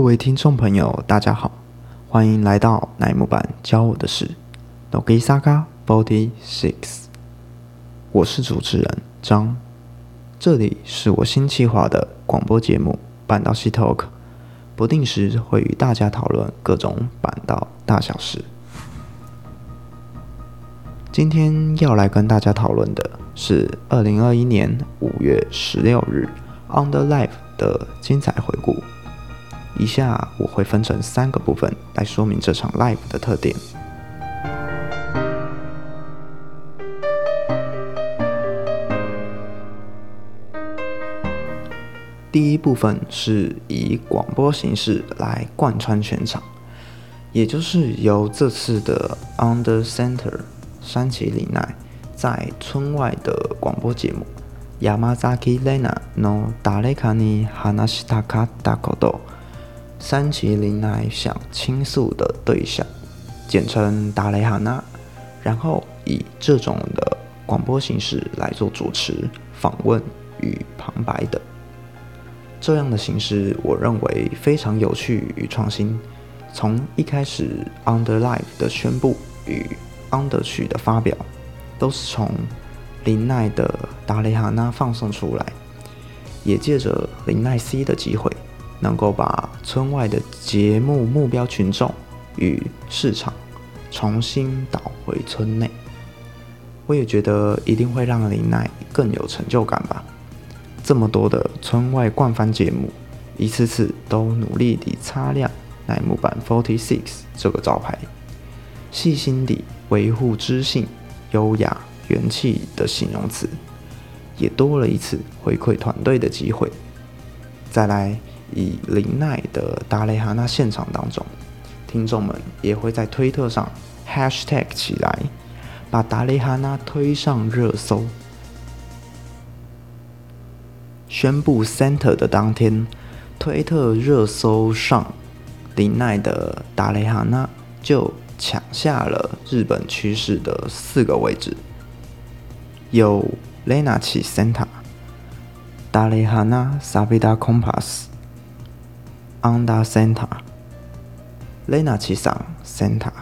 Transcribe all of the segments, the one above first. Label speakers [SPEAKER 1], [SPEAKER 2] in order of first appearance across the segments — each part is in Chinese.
[SPEAKER 1] 各位听众朋友，大家好，欢迎来到奈木版教我的事 n o g i s a k a Forty Six。我是主持人张，这里是我新计划的广播节目板道系 Talk，不定时会与大家讨论各种板道大小事。今天要来跟大家讨论的是二零二一年五月十六日 Under Life 的精彩回顾。以下我会分成三个部分来说明这场 live 的特点。第一部分是以广播形式来贯穿全场，也就是由这次的 Under Center 山崎里奈在村外的广播节目 Yamazaki Lena no Dareka ni Hanashitaka Dakodo。三崎林奈想倾诉的对象，简称达雷哈娜，然后以这种的广播形式来做主持、访问与旁白的，这样的形式我认为非常有趣与创新。从一开始 Under Live 的宣布与 Under 曲的发表，都是从林奈的达雷哈娜放送出来，也借着林奈 C 的机会。能够把村外的节目目标群众与市场重新导回村内，我也觉得一定会让林奈更有成就感吧。这么多的村外冠番节目，一次次都努力地擦亮乃木坂 Forty Six 这个招牌，细心地维护知性、优雅、元气的形容词，也多了一次回馈团队的机会。再来。以林奈的达雷哈娜现场当中，听众们也会在推特上 hashtag 起来，把达雷哈娜推上热搜。宣布 center 的当天，推特热搜上林奈的达雷哈娜就抢下了日本趋势的四个位置，有 Lena 起 center，达雷哈娜 Sabida Compass。Under Santa。Lena 其嗓 Santa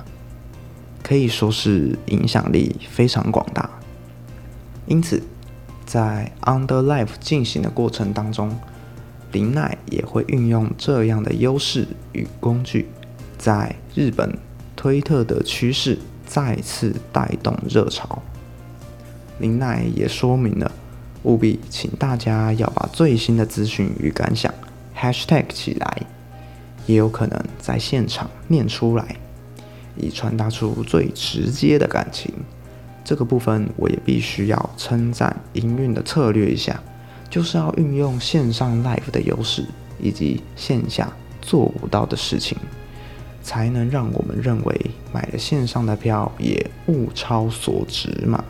[SPEAKER 1] 可以说是影响力非常广大。因此，在 Under Life 进行的过程当中，林奈也会运用这样的优势与工具，在日本推特的趋势再次带动热潮。林奈也说明了，务必请大家要把最新的资讯与感想。Hashtag 起来，也有可能在现场念出来，以传达出最直接的感情。这个部分我也必须要称赞营运的策略一下，就是要运用线上 live 的优势，以及线下做不到的事情，才能让我们认为买了线上的票也物超所值嘛。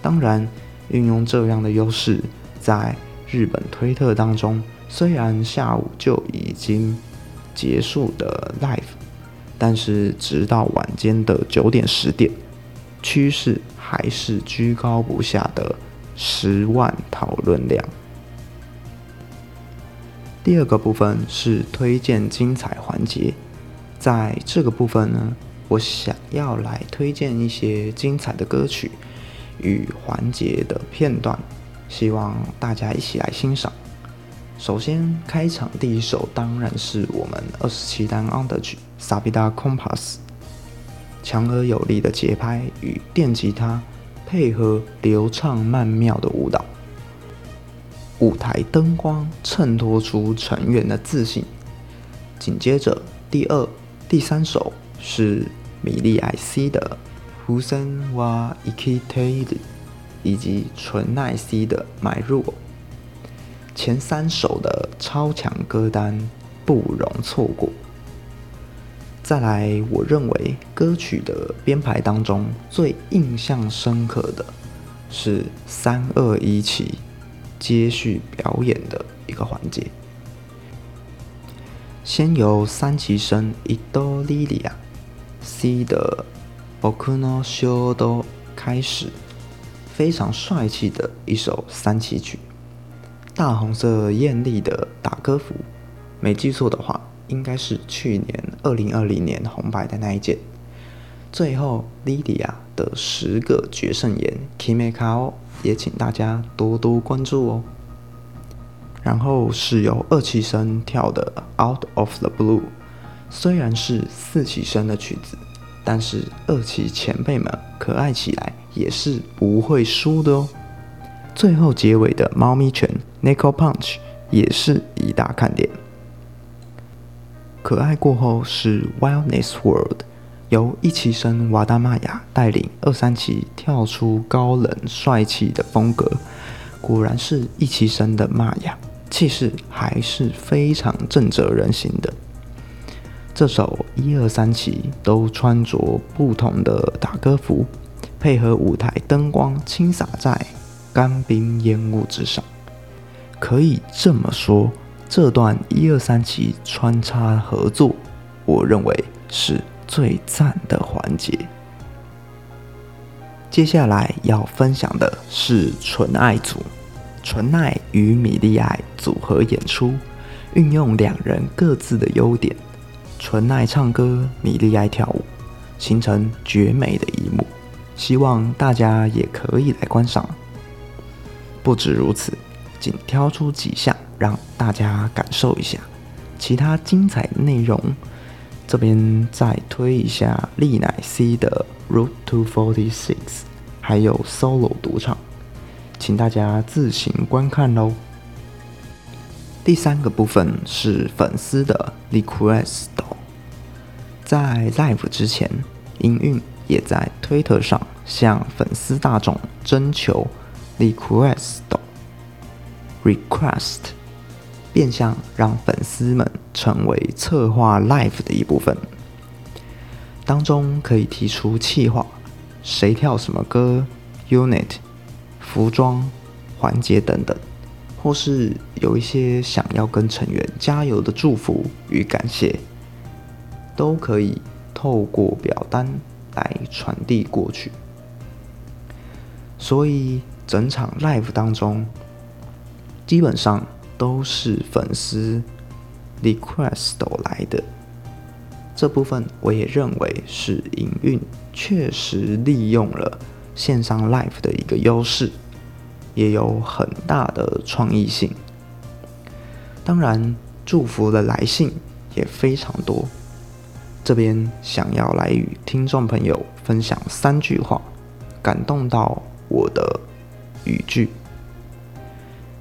[SPEAKER 1] 当然，运用这样的优势，在日本推特当中。虽然下午就已经结束的 live，但是直到晚间的九点十点，趋势还是居高不下的十万讨论量。第二个部分是推荐精彩环节，在这个部分呢，我想要来推荐一些精彩的歌曲与环节的片段，希望大家一起来欣赏。首先，开场第一首当然是我们二十七单 Under 曲《Sabida Compass》，强而有力的节拍与电吉他配合流畅曼妙的舞蹈，舞台灯光衬托出成员的自信。紧接着，第二、第三首是米莉艾 C 的《Husen wa Ikite》，以及纯奈 C 的《买入》。前三首的超强歌单不容错过。再来，我认为歌曲的编排当中最印象深刻的是三二一起接续表演的一个环节。先由三崎生伊多莉莉亚 C 的《Okuno Shodo》开始，非常帅气的一首三崎曲。大红色艳丽的打歌服，没记错的话，应该是去年二零二零年红白的那一件。最后，Lydia 的十个决胜言 Kimekao 也请大家多多关注哦。然后是由二期生跳的 Out of the Blue，虽然是四期生的曲子，但是二期前辈们可爱起来也是不会输的哦。最后结尾的猫咪拳 n i c o Punch 也是一大看点。可爱过后是 Wildness World。由一期生瓦达玛雅带领二三期跳出高冷帅气的风格，果然是一期生的玛雅，气势还是非常震慑人心的。这首一二三期都穿着不同的打歌服，配合舞台灯光倾洒在干冰烟雾之上，可以这么说，这段一二三期穿插合作，我认为是。最赞的环节。接下来要分享的是纯爱组，纯爱与米莉爱组合演出，运用两人各自的优点，纯爱唱歌，米莉爱跳舞，形成绝美的一幕。希望大家也可以来观赏。不止如此，仅挑出几项让大家感受一下，其他精彩内容。这边再推一下利乃 C 的 Route to Forty Six，还有 Solo 独唱，请大家自行观看喽。第三个部分是粉丝的 Request，在 Live 之前，营运也在推特上向粉丝大众征求 Request Request。变相让粉丝们成为策划 live 的一部分，当中可以提出企划，谁跳什么歌，unit，服装，环节等等，或是有一些想要跟成员加油的祝福与感谢，都可以透过表单来传递过去。所以整场 live 当中，基本上。都是粉丝 request 来的，这部分我也认为是营运确实利用了线上 live 的一个优势，也有很大的创意性。当然，祝福的来信也非常多，这边想要来与听众朋友分享三句话，感动到我的语句。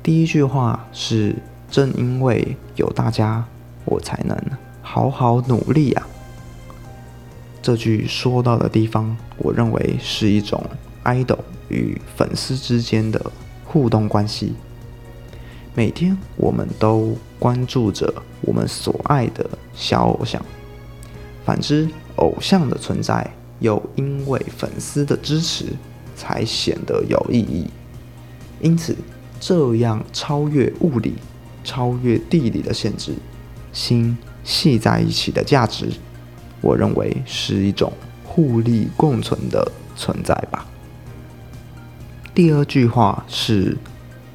[SPEAKER 1] 第一句话是：正因为有大家，我才能好好努力啊。这句说到的地方，我认为是一种 idol 与粉丝之间的互动关系。每天我们都关注着我们所爱的小偶像，反之，偶像的存在又因为粉丝的支持才显得有意义。因此。这样超越物理、超越地理的限制，心系在一起的价值，我认为是一种互利共存的存在吧。第二句话是：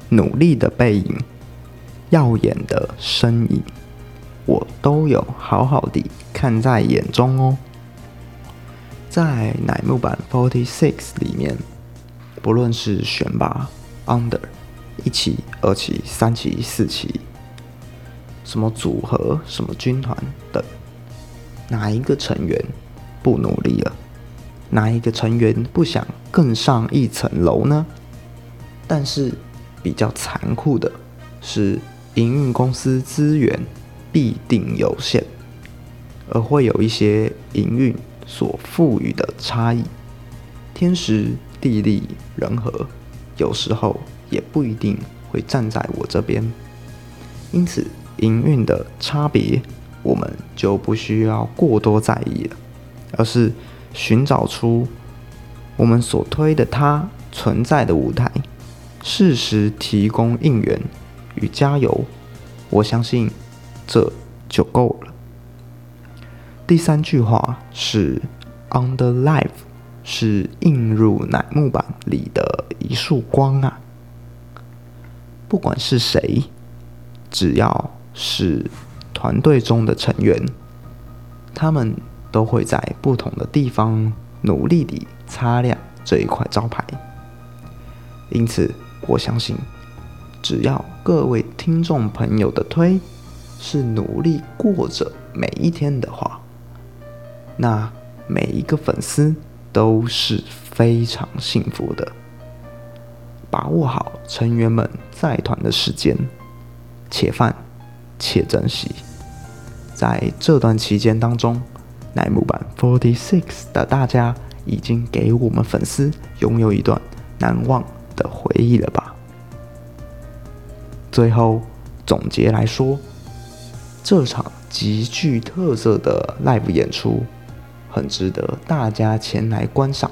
[SPEAKER 1] 努力的背影、耀眼的身影，我都有好好的看在眼中哦。在乃木坂 Forty Six 里面，不论是选拔 Under。一期、二期、三期、四期，什么组合、什么军团等，哪一个成员不努力了？哪一个成员不想更上一层楼呢？但是比较残酷的是，营运公司资源必定有限，而会有一些营运所赋予的差异，天时、地利、人和，有时候。也不一定会站在我这边，因此营运的差别，我们就不需要过多在意了，而是寻找出我们所推的它存在的舞台，适时提供应援与加油，我相信这就够了。第三句话是 “On the life” 是映入乃木板里的一束光啊。不管是谁，只要是团队中的成员，他们都会在不同的地方努力地擦亮这一块招牌。因此，我相信，只要各位听众朋友的推是努力过着每一天的话，那每一个粉丝都是非常幸福的。把握好成员们在团的时间，且饭且珍惜。在这段期间当中，乃木坂 Forty Six 的大家已经给我们粉丝拥有一段难忘的回忆了吧？最后总结来说，这场极具特色的 live 演出，很值得大家前来观赏。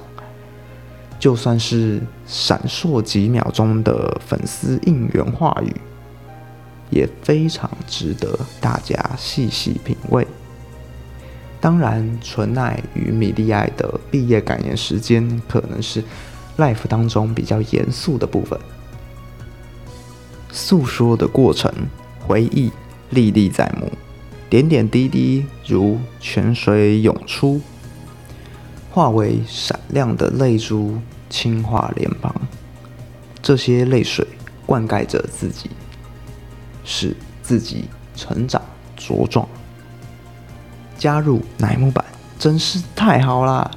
[SPEAKER 1] 就算是闪烁几秒钟的粉丝应援话语，也非常值得大家细细品味。当然，纯奈与米莉爱的毕业感言时间，可能是 life 当中比较严肃的部分。诉说的过程，回忆历历在目，点点滴滴如泉水涌出。化为闪亮的泪珠，轻化脸庞。这些泪水灌溉着自己，使自己成长茁壮。加入乃木坂真是太好啦！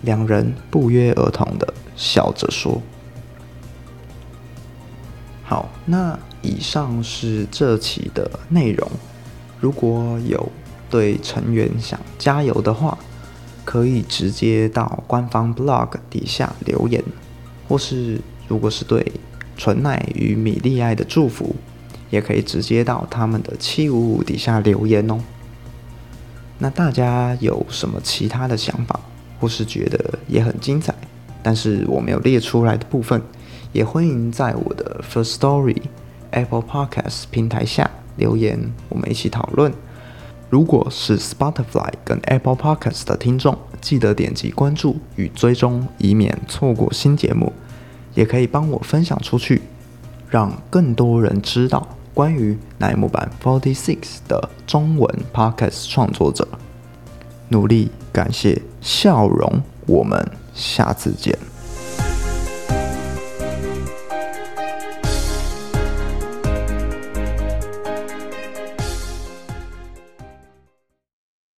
[SPEAKER 1] 两人不约而同的笑着说：“好，那以上是这期的内容。如果有对成员想加油的话，可以直接到官方 blog 底下留言，或是如果是对纯奈与米莉爱的祝福，也可以直接到他们的七五五底下留言哦。那大家有什么其他的想法，或是觉得也很精彩，但是我没有列出来的部分，也欢迎在我的 First Story Apple Podcast 平台下留言，我们一起讨论。如果是 Spotify 跟 Apple Podcasts 的听众，记得点击关注与追踪，以免错过新节目。也可以帮我分享出去，让更多人知道关于乃木坂 Forty Six 的中文 Podcast 创作者。努力，感谢，笑容，我们下次见。